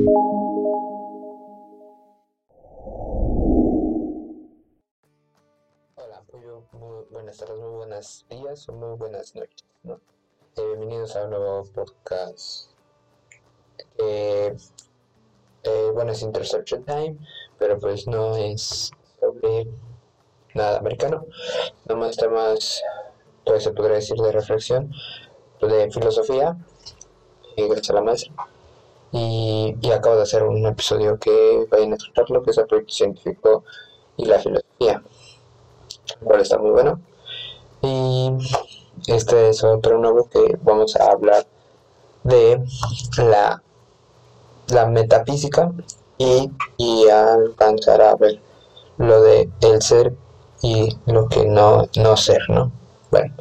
Hola, muy buenas tardes, muy buenos días o muy buenas noches. ¿no? Eh, bienvenidos a un nuevo podcast. Eh, bueno, es Interception Time, pero pues no es sobre nada americano. Nomás temas, pues se podría decir, de reflexión, de filosofía, y gracias a la maestra. Y, acabo de hacer un episodio que vayan a escucharlo, que es el proyecto científico y la filosofía, el cual está muy bueno. Y este es otro nuevo que vamos a hablar de la, la metafísica y, y alcanzar a ver lo de el ser y lo que no, no ser, ¿no? Bueno,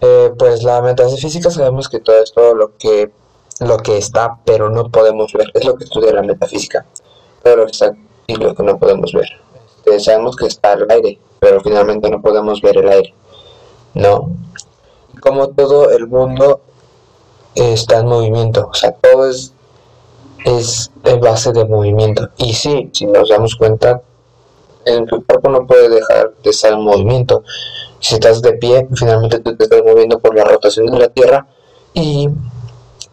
eh, pues la metafísica sabemos que todo es todo lo que, lo que está, pero no podemos ver, es lo que estudia la metafísica, todo lo que está y lo que no podemos ver. Este, sabemos que está el aire, pero finalmente no podemos ver el aire, ¿no? Como todo el mundo está en movimiento, o sea, todo es, es en base de movimiento. Y sí, si nos damos cuenta, en tu cuerpo no puede dejar de estar en movimiento. Si estás de pie, finalmente tú te estás moviendo por la rotación de la Tierra y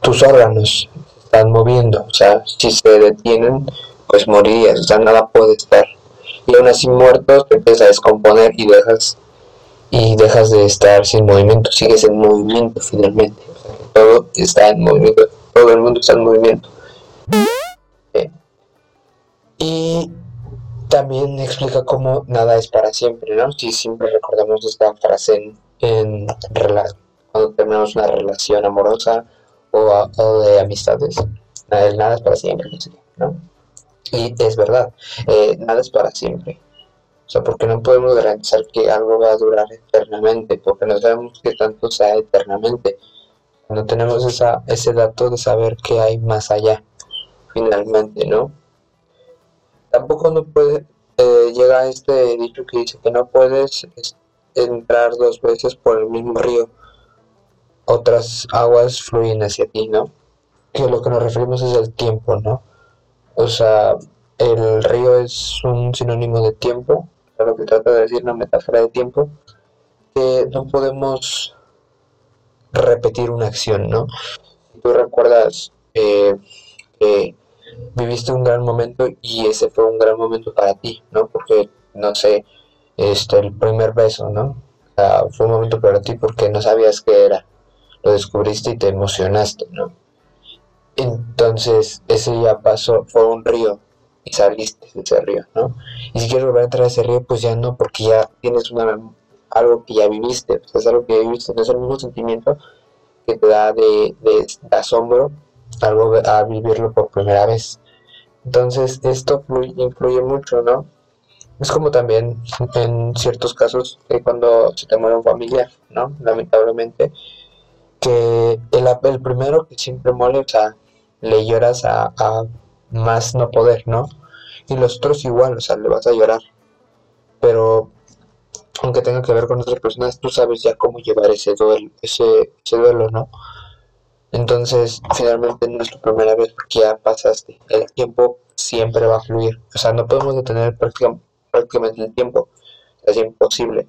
tus órganos están moviendo. O sea, si se detienen, pues morirías. O sea, nada puede estar. Y aún así muertos te empiezas a descomponer y dejas y dejas de estar sin movimiento. Sigues en movimiento finalmente. Todo está en movimiento. Todo el mundo está en movimiento. Y también explica cómo nada es para siempre, ¿no? Si siempre recordamos esta frase en, cuando terminamos una relación amorosa o, de amistades, nada, es para siempre, ¿no? Y es verdad, eh, nada es para siempre. O sea, porque no podemos garantizar que algo va a durar eternamente, porque no sabemos que tanto sea eternamente. No tenemos esa, ese dato de saber qué hay más allá, finalmente, ¿no? tampoco no puede eh, llega este dicho que dice que no puedes entrar dos veces por el mismo río otras aguas fluyen hacia ti no que lo que nos referimos es el tiempo no o sea el río es un sinónimo de tiempo lo que trata de decir una metáfora de tiempo que no podemos repetir una acción no si tú recuerdas eh, que viviste un gran momento y ese fue un gran momento para ti, ¿no? Porque, no sé, este, el primer beso, ¿no? fue un momento para ti porque no sabías qué era. Lo descubriste y te emocionaste, ¿no? Entonces, ese ya pasó, fue un río y saliste de ese río, ¿no? Y si quieres volver a entrar ese río, pues ya no, porque ya tienes una, algo que ya viviste, es algo que ya viviste, no es el mismo sentimiento que te da de, de asombro algo a vivirlo por primera vez. Entonces esto influye mucho, ¿no? Es como también en ciertos casos cuando se te muere un familiar, ¿no? Lamentablemente, que el, el primero que siempre muere, o sea, le lloras a, a, más no poder, ¿no? Y los otros igual, o sea, le vas a llorar. Pero aunque tenga que ver con otras personas, tú sabes ya cómo llevar ese duelo, ese, ese duelo, ¿no? Entonces, finalmente no es tu primera vez porque ya pasaste. El tiempo siempre va a fluir. O sea, no podemos detener prácticamente el tiempo. Es imposible.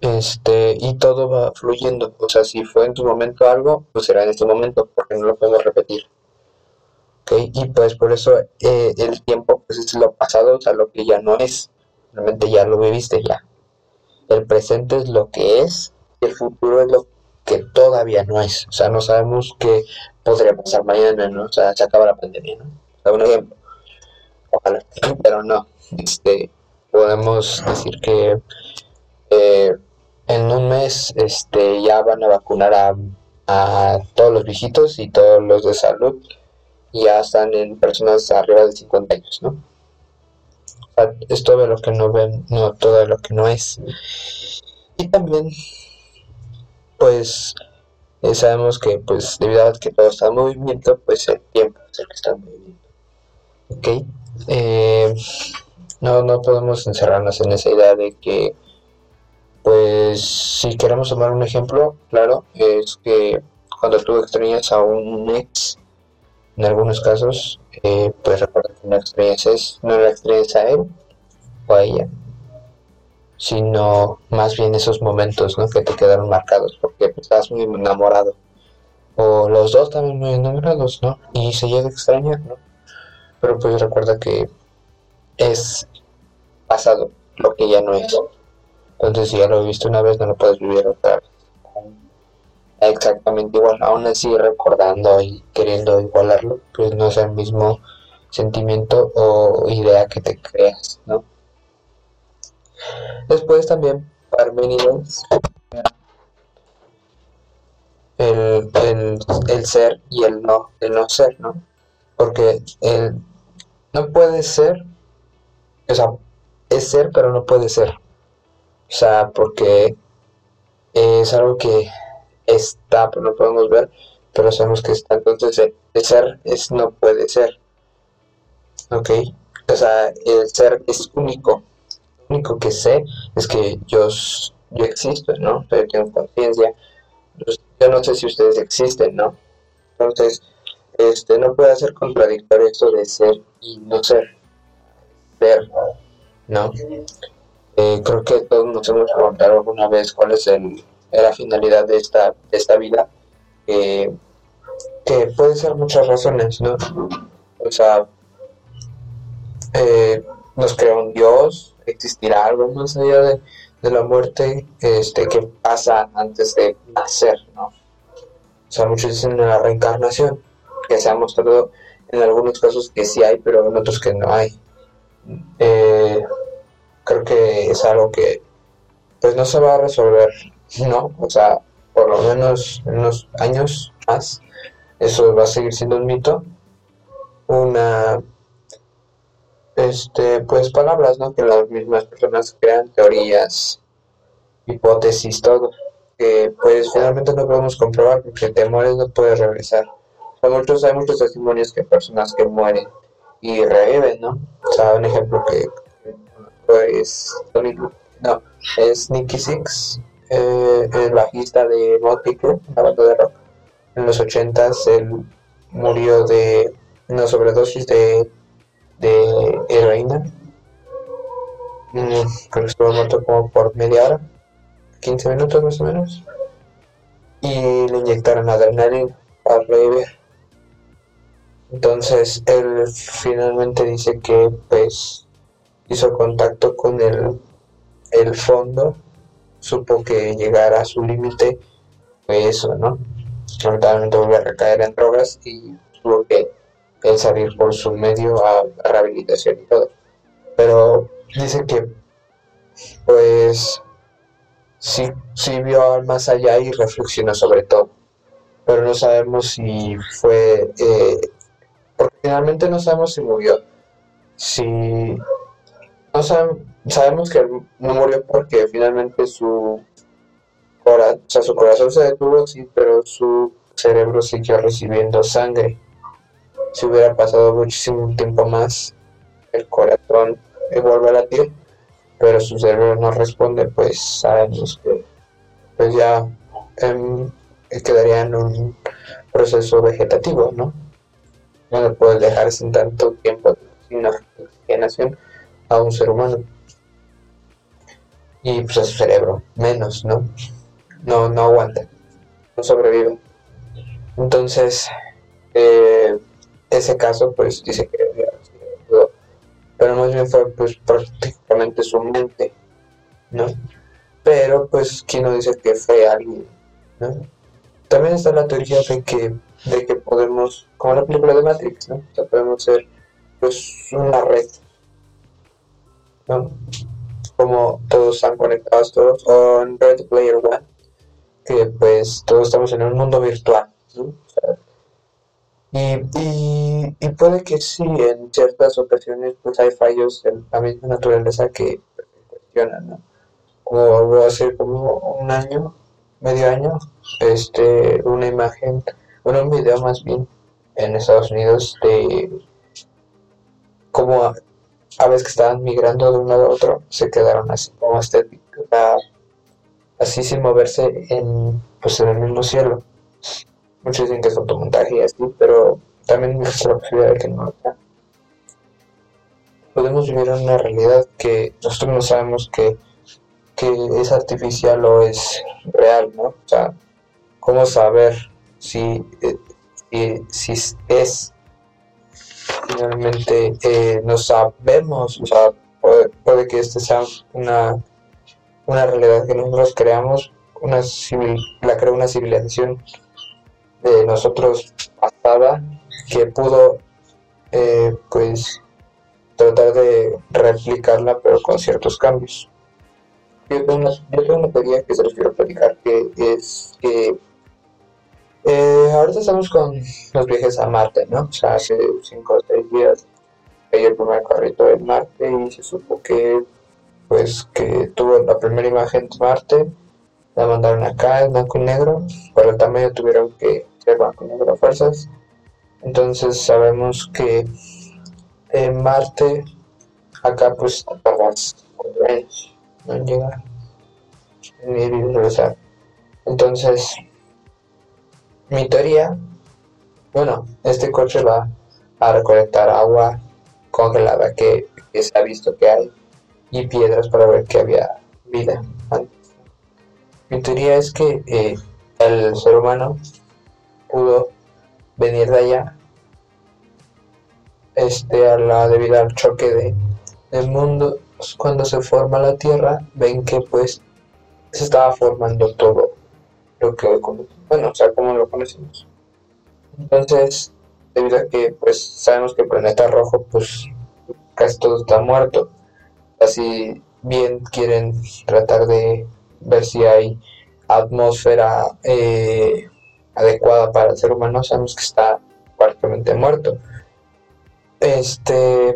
Este, y todo va fluyendo. O sea, si fue en tu momento algo, pues será en este momento, porque no lo podemos repetir. ¿Okay? Y pues por eso eh, el tiempo pues es lo pasado, o sea, lo que ya no es. Realmente ya lo viviste ya. El presente es lo que es, y el futuro es lo que todavía no es. O sea, no sabemos qué podría pasar mañana, ¿no? O sea, se acaba la pandemia, ¿no? O sea, un ejemplo. Ojalá, pero no. Este, podemos decir que eh, en un mes este, ya van a vacunar a, a todos los viejitos y todos los de salud. Y ya están en personas arriba de 50 años, ¿no? Es todo lo que no ven, no todo lo que no es. Y también pues eh, sabemos que pues debido a que todo está en movimiento, pues el tiempo es el que está en movimiento. ¿Ok? Eh, no, no podemos encerrarnos en esa idea de que, pues, si queremos tomar un ejemplo, claro, es que cuando tú extrañas a un ex, en algunos casos, eh, pues recuerda que no extrañas, no la extrañas a él o a ella, sino más bien esos momentos ¿no? que te quedaron marcados porque pues, estás muy enamorado. O los dos también muy enamorados, ¿no? Y se llega a extrañar, ¿no? Pero pues recuerda que es pasado lo que ya no es. Entonces si ya lo viste una vez no lo puedes vivir otra vez. Exactamente igual, aún así recordando y queriendo igualarlo, pues no es el mismo sentimiento o idea que te creas, ¿no? Después también Parmenides, el, el, el, ser y el no, el no ser, ¿no? Porque el no puede ser, o sea, es ser pero no puede ser. O sea, porque es algo que está, pero no podemos ver, pero sabemos que está. Entonces, el ser es no puede ser. ¿Ok? O sea, el ser es único único que sé es que yo, yo existo, ¿no? Yo tengo conciencia. Yo no sé si ustedes existen, ¿no? Entonces, este, no puede ser contradictorio esto de ser y no ser. Ser, ¿no? Eh, creo que todos nos hemos preguntado alguna vez cuál es el, la finalidad de esta, esta vida. que puede ser muchas razones, ¿no? O sea, eh, nos creó un Dios, existirá algo más allá de, la muerte este, que pasa antes de nacer, ¿no? O sea, muchos dicen la reencarnación, que se ha mostrado en algunos casos que sí hay, pero en otros que no hay. Eh, creo que es algo que pues no se va a resolver, ¿no? O sea, por lo menos en unos años más, eso va a seguir siendo un mito. Una este, pues palabras, ¿no? Que las mismas personas crean teorías, hipótesis, todo, que pues finalmente no podemos comprobar porque te mueres no puedes regresar. hay muchos, hay muchos testimonios que personas que mueren y reviven, ¿no? O sea, un ejemplo que pues no, es Nicky Six, eh, el bajista de Motley la banda de rock. En los ochentas él murió de una sobredosis de de heroína. Mm, creo que estuvo muerto como por media hora, 15 minutos más o menos. Y le inyectaron adrenalina para revivir. Entonces él finalmente dice que pues hizo contacto con el, el fondo, supo que llegara a su límite fue eso, ¿no? Lamentablemente volvió a recaer en drogas y tuvo que salir por su medio a, rehabilitación y todo. Pero dice que, pues, sí, sí vio más allá y reflexionó sobre todo. Pero no sabemos si fue, eh, porque finalmente no sabemos si murió. Si no sabemos que no murió porque finalmente su, su corazón se detuvo, sí, pero su cerebro siguió recibiendo sangre si hubiera pasado muchísimo tiempo más, el corazón vuelve a latir, pero su cerebro no responde, pues sabemos que pues ya em, quedaría en un proceso vegetativo, ¿no? No le puedes dejar sin tanto tiempo sin oxigenación a un ser humano. Y pues a su cerebro, menos, ¿no? No, no aguanta, no sobrevive. Entonces, eh, ese caso, pues dice que pero más bien fue pues prácticamente su mente, ¿no? Pero pues ¿quién no dice que fue alguien, ¿no? También está la teoría de que, de que podemos, como la película de Matrix, ¿no? O sea, podemos ser pues una red, Como todos están conectados todos, o en Red Player One, que pues todos estamos en un mundo virtual, sea, y, y, puede que sí, en ciertas ocasiones pues hay fallos de la misma naturaleza que cuestionan, ¿no? Como hace como un año, medio año, este, una imagen, bueno, un video más bien en Estados Unidos de cómo a, veces que estaban migrando de un lado a otro, se quedaron así como estéticos, así sin moverse en, pues, en el mismo cielo muchos dicen que es fotomontaje y así, pero también existe la posibilidad de que no Podemos vivir en una realidad que nosotros no sabemos que, que es artificial o es real, ¿no? O sea, ¿cómo saber si, eh, si, es finalmente eh, no sabemos, o sea, puede, que este sea una, una realidad que nosotros creamos, una civil, la crea una civilización de nosotros pasada que pudo eh, pues tratar de replicarla pero con ciertos cambios. Yo tengo una, teoría que se les quiero platicar que es que eh, ahorita estamos con los viajes a Marte, ¿no? O sea, hace 5 o 6 días hay el primer carrito de Marte y se supo que pues que tuvo la primera imagen de Marte, la mandaron acá en blanco y negro, el tamaño tuvieron que ser blanco y negro a fuerzas. Entonces sabemos que en Marte, acá pues tardas cuatro años en llegar y regresar. Entonces, mi teoría, bueno, este coche va a recolectar agua congelada que, se ha visto que hay y piedras para ver que había vida antes. Mi teoría es que eh, el ser humano pudo venir de allá este, a la, debido al choque de, del mundo, cuando se forma la Tierra, ven que pues se estaba formando todo lo que hoy conocemos, bueno, o sea, como lo conocemos. Entonces, debido a que pues sabemos que el planeta rojo, pues casi todo está muerto, así bien quieren tratar de ver si hay atmósfera eh, adecuada para el ser humano, sabemos que está prácticamente muerto. Este,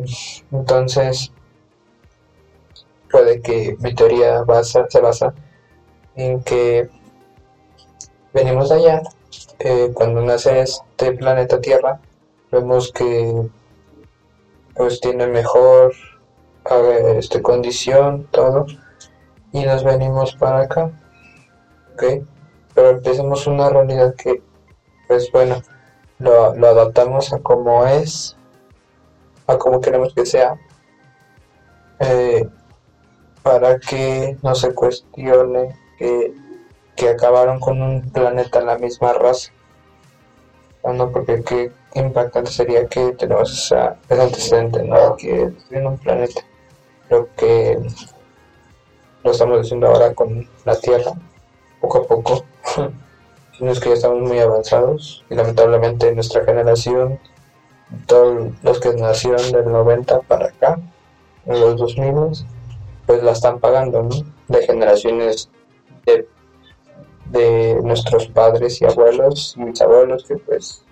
entonces, puede que mi teoría se basa en que venimos de allá. Eh, cuando nace este planeta Tierra, vemos que pues tiene mejor este, condición, todo, y nos venimos para acá. ¿Ok? Pero empecemos una realidad que, pues bueno, lo, lo adaptamos a como es a como queremos que sea, eh, para que no se cuestione que, que, acabaron con un planeta la misma raza. No, porque qué impactante sería que tenemos esa, ese antecedente, ¿no? Que en un planeta. Lo que lo estamos haciendo ahora con la Tierra, poco a poco. sino es que ya estamos muy avanzados y lamentablemente nuestra generación todos los que nacieron del 90 para acá, en los 2000, pues la están pagando, ¿no? De generaciones de nuestros padres y abuelos y bisabuelos que pues,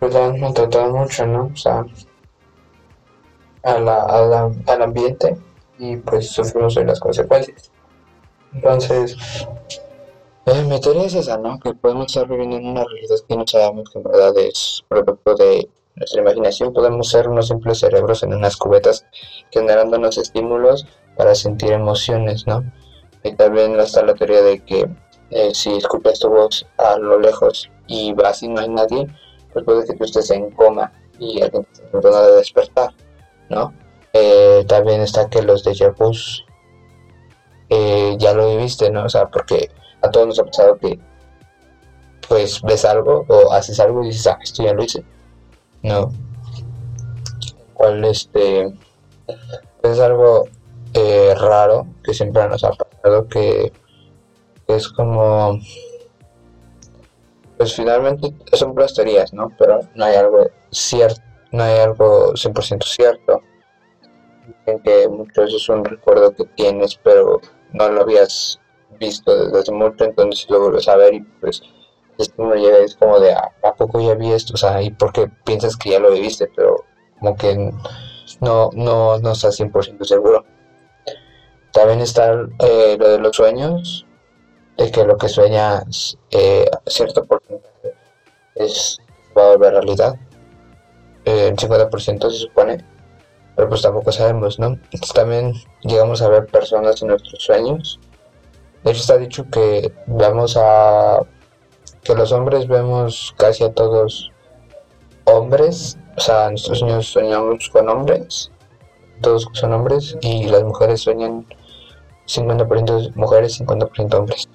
pues han maltratado mucho, ¿no? O sea, a la, al ambiente y pues sufrimos hoy las consecuencias. Entonces, eh, mi teoría es esa, ¿no? Que podemos estar viviendo en una realidad que no sabemos que en verdad es producto de nuestra imaginación podemos ser unos simples cerebros en unas cubetas generándonos estímulos para sentir emociones, ¿no? Y también está la teoría de que eh, si escuchas tu voz a lo lejos y vas y no hay nadie, pues puede que tú estés en coma y alguien te esté de despertar, ¿no? Eh, también está que los de vus eh, ya lo viviste, ¿no? O sea, porque a todos nos ha pasado que pues ves algo o haces algo y dices, ah, esto ya lo hice no. Cual este es algo eh, raro que siempre nos ha pasado que es como pues finalmente son puras teorías, ¿no? Pero no hay algo cierto, no hay algo 100% cierto. En que muchas veces es un recuerdo que tienes, pero no lo habías visto desde hace mucho, entonces lo vuelves a ver y pues es uno llega es como de, ah, ¿a poco ya vi esto? O sea, ¿y por qué piensas que ya lo viviste? Pero como que no, no, no estás 100% seguro. También está eh, lo de los sueños, de que lo que sueñas eh, cierto porcentaje es, va a volver realidad. Eh, el 50% se supone, pero pues tampoco sabemos, ¿no? Entonces también llegamos a ver personas en nuestros sueños. De hecho está dicho que vamos a que los hombres vemos casi a todos, hombres, o sea, nuestros sueños soñamos con hombres, todos son hombres, y las mujeres sueñan 50% mujeres, 50% hombres.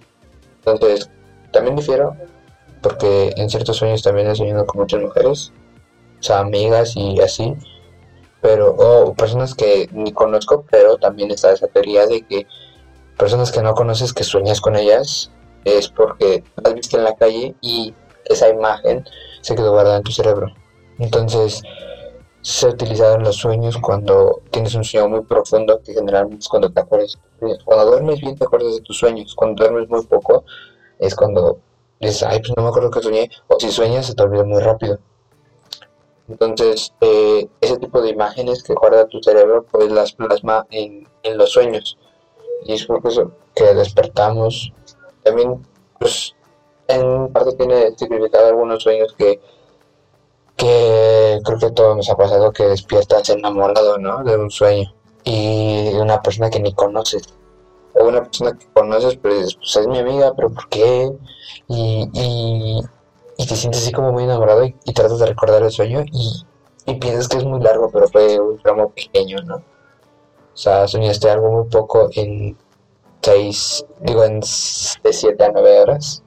Entonces, también difiero, porque en ciertos sueños también he soñado con muchas mujeres, o sea, amigas y así, pero, o personas que ni conozco, pero también está esa teoría de que personas que no conoces que sueñas con ellas es porque las viste en la calle y esa imagen se quedó guardada en tu cerebro. Entonces, se ha utilizado en los sueños cuando tienes un sueño muy profundo, que generalmente es cuando te acuerdas. Cuando duermes bien te acuerdas de tus sueños, cuando duermes muy poco es cuando dices, ay, pues no me acuerdo que soñé, o si sueñas se te olvida muy rápido. Entonces, eh, ese tipo de imágenes que guarda tu cerebro, pues las plasma en, en los sueños. Y es por eso que despertamos. También, pues, en parte tiene significado algunos sueños que, que creo que todo nos ha pasado, que despiertas enamorado, ¿no? De un sueño. Y una persona que ni conoces. O una persona que conoces, pero dices, pues es mi amiga, pero ¿por qué? y y te sientes así como muy enamorado y, tratas de recordar el sueño y, piensas que es muy largo, pero fue un tramo pequeño, ¿no? O sea, soñaste algo muy poco en seis, digo, en de siete a nueve horas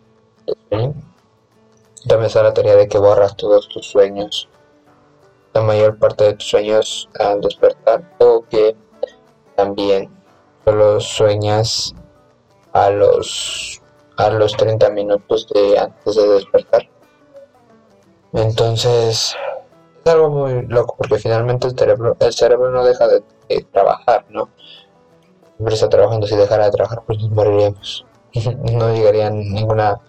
También está la teoría de que borras todos tus sueños, la mayor parte de tus sueños al despertar, o que también solo sueñas a los a los 30 minutos de antes de despertar. Entonces, es algo muy loco porque finalmente el cerebro, el cerebro no deja de, trabajar, ¿no? Siempre está trabajando, si dejara de trabajar, pues nos moriríamos. no llegaría ninguna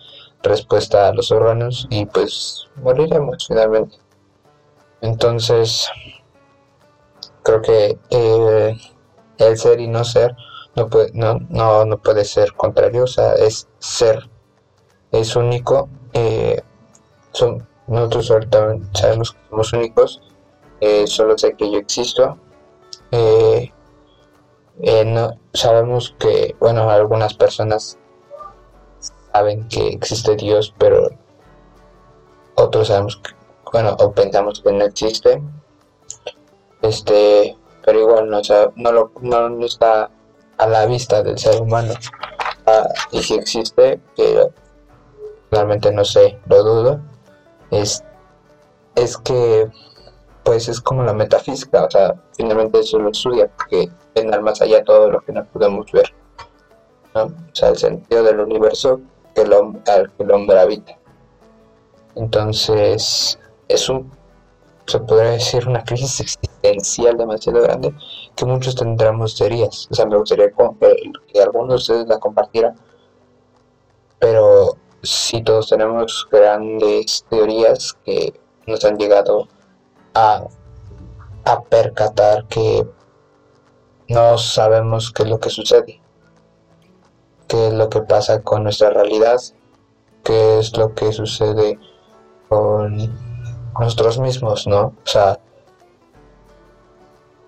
respuesta a los órganos y pues moriremos finalmente. Entonces, creo que eh, el ser y no ser no puede, no, no, no puede ser contrario, o sea, es ser, es único. Eh, son, nosotros ahorita sabemos que somos únicos, eh, solo sé que yo existo. Eh, no, sabemos que, bueno, algunas personas saben que existe Dios, pero otros sabemos que, bueno, o pensamos que no existe. Este, pero igual no, no, lo, no, está a la vista del ser humano. Ah, y si existe, que realmente no sé, lo dudo es, es que pues es como la metafísica, o sea, finalmente eso lo estudia, porque ven más allá todo lo que no podemos ver, ¿no? O sea, el sentido del universo que el al que el hombre habita. Entonces, es un, se podría decir, una crisis existencial demasiado grande que muchos tendremos teorías. O sea, me gustaría que, que algunos de ustedes la compartieran, pero si todos tenemos grandes teorías que nos han llegado a, a percatar que no sabemos qué es lo que sucede, qué es lo que pasa con nuestra realidad, qué es lo que sucede con nosotros mismos, ¿no? O sea,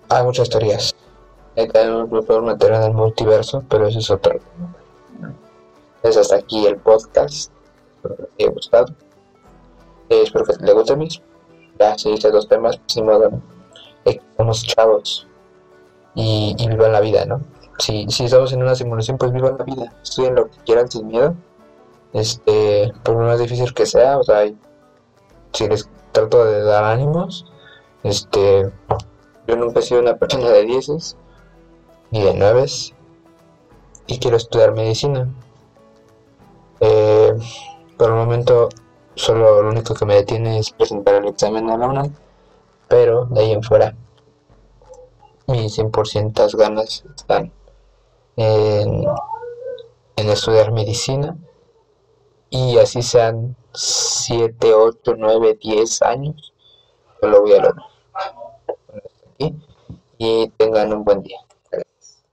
hay muchas teorías. Podemos meter en el multiverso, pero eso es otro. Entonces hasta aquí el podcast. Espero que les haya gustado. Espero que les guste mismo. Ya se dice dos temas, pues sin modo, ¿no? Eh, somos chavos y, y, vivan la vida, ¿no? Si, si estamos en una simulación, pues vivan la vida. Estudien lo que quieran sin miedo. Este, por lo más difícil que sea, o sea, si les trato de dar ánimos, este, yo nunca he sido una persona de dieces ni de nueves y quiero estudiar medicina. Eh, por el momento solo lo único que me detiene es presentar el examen a la UNAM, pero de ahí en fuera mis 100% ganas están en, en estudiar medicina y así sean 7, 8, 9, 10 años, yo lo voy a lograr. y tengan un buen día. Gracias.